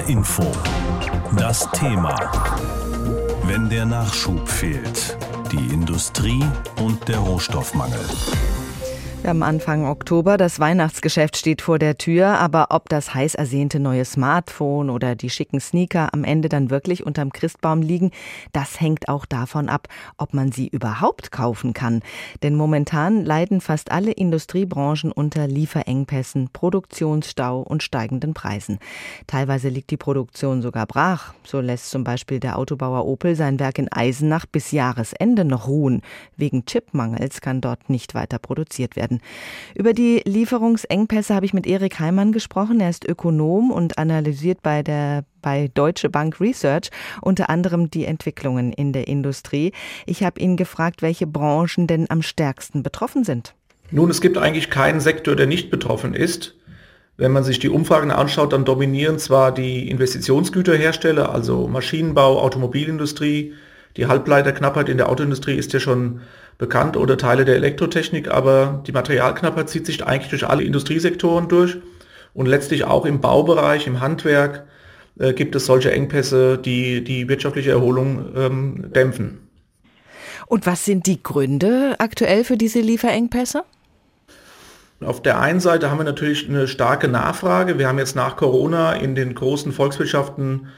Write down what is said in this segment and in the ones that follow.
HR Info. Das Thema. Wenn der Nachschub fehlt. Die Industrie und der Rohstoffmangel. Haben Anfang Oktober, das Weihnachtsgeschäft steht vor der Tür, aber ob das heiß ersehnte neue Smartphone oder die schicken Sneaker am Ende dann wirklich unterm Christbaum liegen, das hängt auch davon ab, ob man sie überhaupt kaufen kann. Denn momentan leiden fast alle Industriebranchen unter Lieferengpässen, Produktionsstau und steigenden Preisen. Teilweise liegt die Produktion sogar brach. So lässt zum Beispiel der Autobauer Opel sein Werk in Eisenach bis Jahresende noch ruhen. Wegen Chipmangels kann dort nicht weiter produziert werden werden. Über die Lieferungsengpässe habe ich mit Erik Heimann gesprochen. Er ist Ökonom und analysiert bei der bei Deutsche Bank Research unter anderem die Entwicklungen in der Industrie. Ich habe ihn gefragt, welche Branchen denn am stärksten betroffen sind. Nun, es gibt eigentlich keinen Sektor, der nicht betroffen ist. Wenn man sich die Umfragen anschaut, dann dominieren zwar die Investitionsgüterhersteller, also Maschinenbau, Automobilindustrie, die Halbleiterknappheit in der Autoindustrie ist ja schon bekannt oder Teile der Elektrotechnik, aber die Materialknappheit zieht sich eigentlich durch alle Industriesektoren durch und letztlich auch im Baubereich, im Handwerk äh, gibt es solche Engpässe, die die wirtschaftliche Erholung ähm, dämpfen. Und was sind die Gründe aktuell für diese Lieferengpässe? Auf der einen Seite haben wir natürlich eine starke Nachfrage. Wir haben jetzt nach Corona in den großen Volkswirtschaften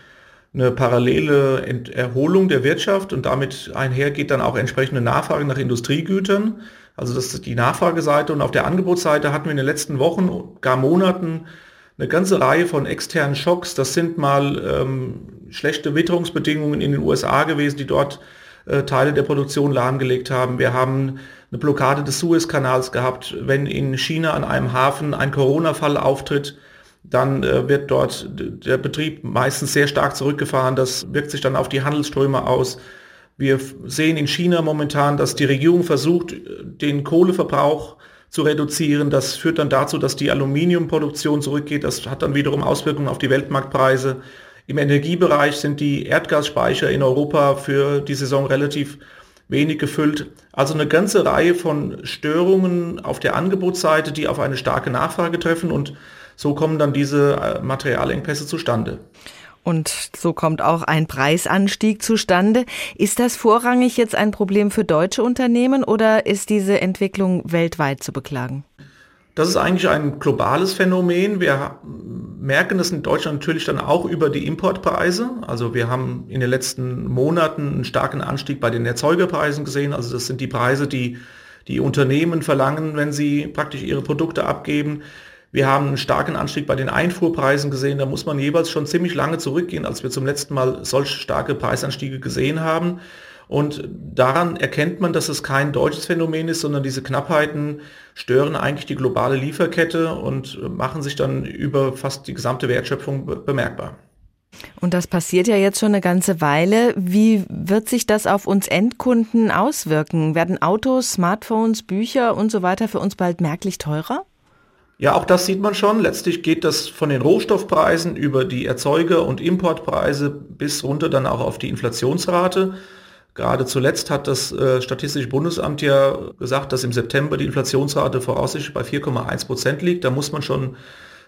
eine parallele Erholung der Wirtschaft und damit einhergeht dann auch entsprechende Nachfrage nach Industriegütern. Also das ist die Nachfrageseite und auf der Angebotsseite hatten wir in den letzten Wochen, gar Monaten eine ganze Reihe von externen Schocks. Das sind mal ähm, schlechte Witterungsbedingungen in den USA gewesen, die dort äh, Teile der Produktion lahmgelegt haben. Wir haben eine Blockade des Suezkanals gehabt. Wenn in China an einem Hafen ein Corona-Fall auftritt, dann äh, wird dort der Betrieb meistens sehr stark zurückgefahren. Das wirkt sich dann auf die Handelsströme aus. Wir sehen in China momentan, dass die Regierung versucht, den Kohleverbrauch zu reduzieren. Das führt dann dazu, dass die Aluminiumproduktion zurückgeht. Das hat dann wiederum Auswirkungen auf die Weltmarktpreise. Im Energiebereich sind die Erdgasspeicher in Europa für die Saison relativ wenig gefüllt. Also eine ganze Reihe von Störungen auf der Angebotsseite, die auf eine starke Nachfrage treffen und so kommen dann diese äh, Materialengpässe zustande. Und so kommt auch ein Preisanstieg zustande. Ist das vorrangig jetzt ein Problem für deutsche Unternehmen oder ist diese Entwicklung weltweit zu beklagen? Das ist eigentlich ein globales Phänomen. Wir merken das in Deutschland natürlich dann auch über die Importpreise. Also wir haben in den letzten Monaten einen starken Anstieg bei den Erzeugerpreisen gesehen. Also das sind die Preise, die die Unternehmen verlangen, wenn sie praktisch ihre Produkte abgeben. Wir haben einen starken Anstieg bei den Einfuhrpreisen gesehen. Da muss man jeweils schon ziemlich lange zurückgehen, als wir zum letzten Mal solch starke Preisanstiege gesehen haben. Und daran erkennt man, dass es kein deutsches Phänomen ist, sondern diese Knappheiten stören eigentlich die globale Lieferkette und machen sich dann über fast die gesamte Wertschöpfung bemerkbar. Und das passiert ja jetzt schon eine ganze Weile. Wie wird sich das auf uns Endkunden auswirken? Werden Autos, Smartphones, Bücher und so weiter für uns bald merklich teurer? Ja, auch das sieht man schon. Letztlich geht das von den Rohstoffpreisen über die Erzeuger- und Importpreise bis runter dann auch auf die Inflationsrate. Gerade zuletzt hat das äh, Statistische Bundesamt ja gesagt, dass im September die Inflationsrate voraussichtlich bei 4,1 Prozent liegt. Da muss man schon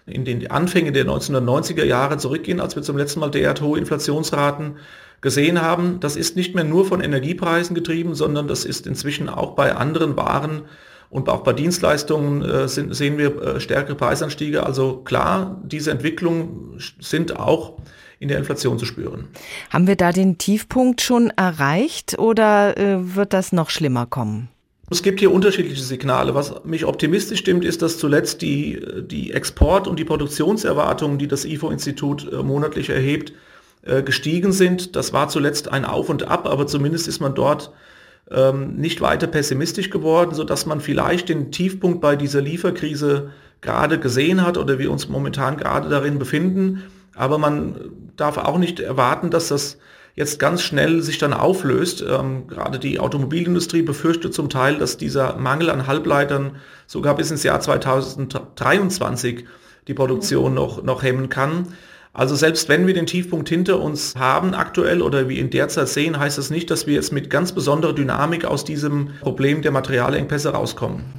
in den Anfänge der 1990er Jahre zurückgehen, als wir zum letzten Mal derart hohe Inflationsraten gesehen haben. Das ist nicht mehr nur von Energiepreisen getrieben, sondern das ist inzwischen auch bei anderen Waren und auch bei Dienstleistungen äh, sind, sehen wir äh, stärkere Preisanstiege. Also klar, diese Entwicklungen sind auch in der Inflation zu spüren. Haben wir da den Tiefpunkt schon erreicht oder äh, wird das noch schlimmer kommen? Es gibt hier unterschiedliche Signale. Was mich optimistisch stimmt, ist, dass zuletzt die, die Export- und die Produktionserwartungen, die das IFO-Institut äh, monatlich erhebt, äh, gestiegen sind. Das war zuletzt ein Auf und Ab, aber zumindest ist man dort ähm, nicht weiter pessimistisch geworden, sodass man vielleicht den Tiefpunkt bei dieser Lieferkrise gerade gesehen hat oder wir uns momentan gerade darin befinden. Aber man darf auch nicht erwarten, dass das jetzt ganz schnell sich dann auflöst. Ähm, gerade die Automobilindustrie befürchtet zum Teil, dass dieser Mangel an Halbleitern sogar bis ins Jahr 2023 die Produktion noch, noch hemmen kann. Also selbst wenn wir den Tiefpunkt hinter uns haben aktuell oder wie in derzeit sehen, heißt das nicht, dass wir jetzt mit ganz besonderer Dynamik aus diesem Problem der Materialengpässe rauskommen.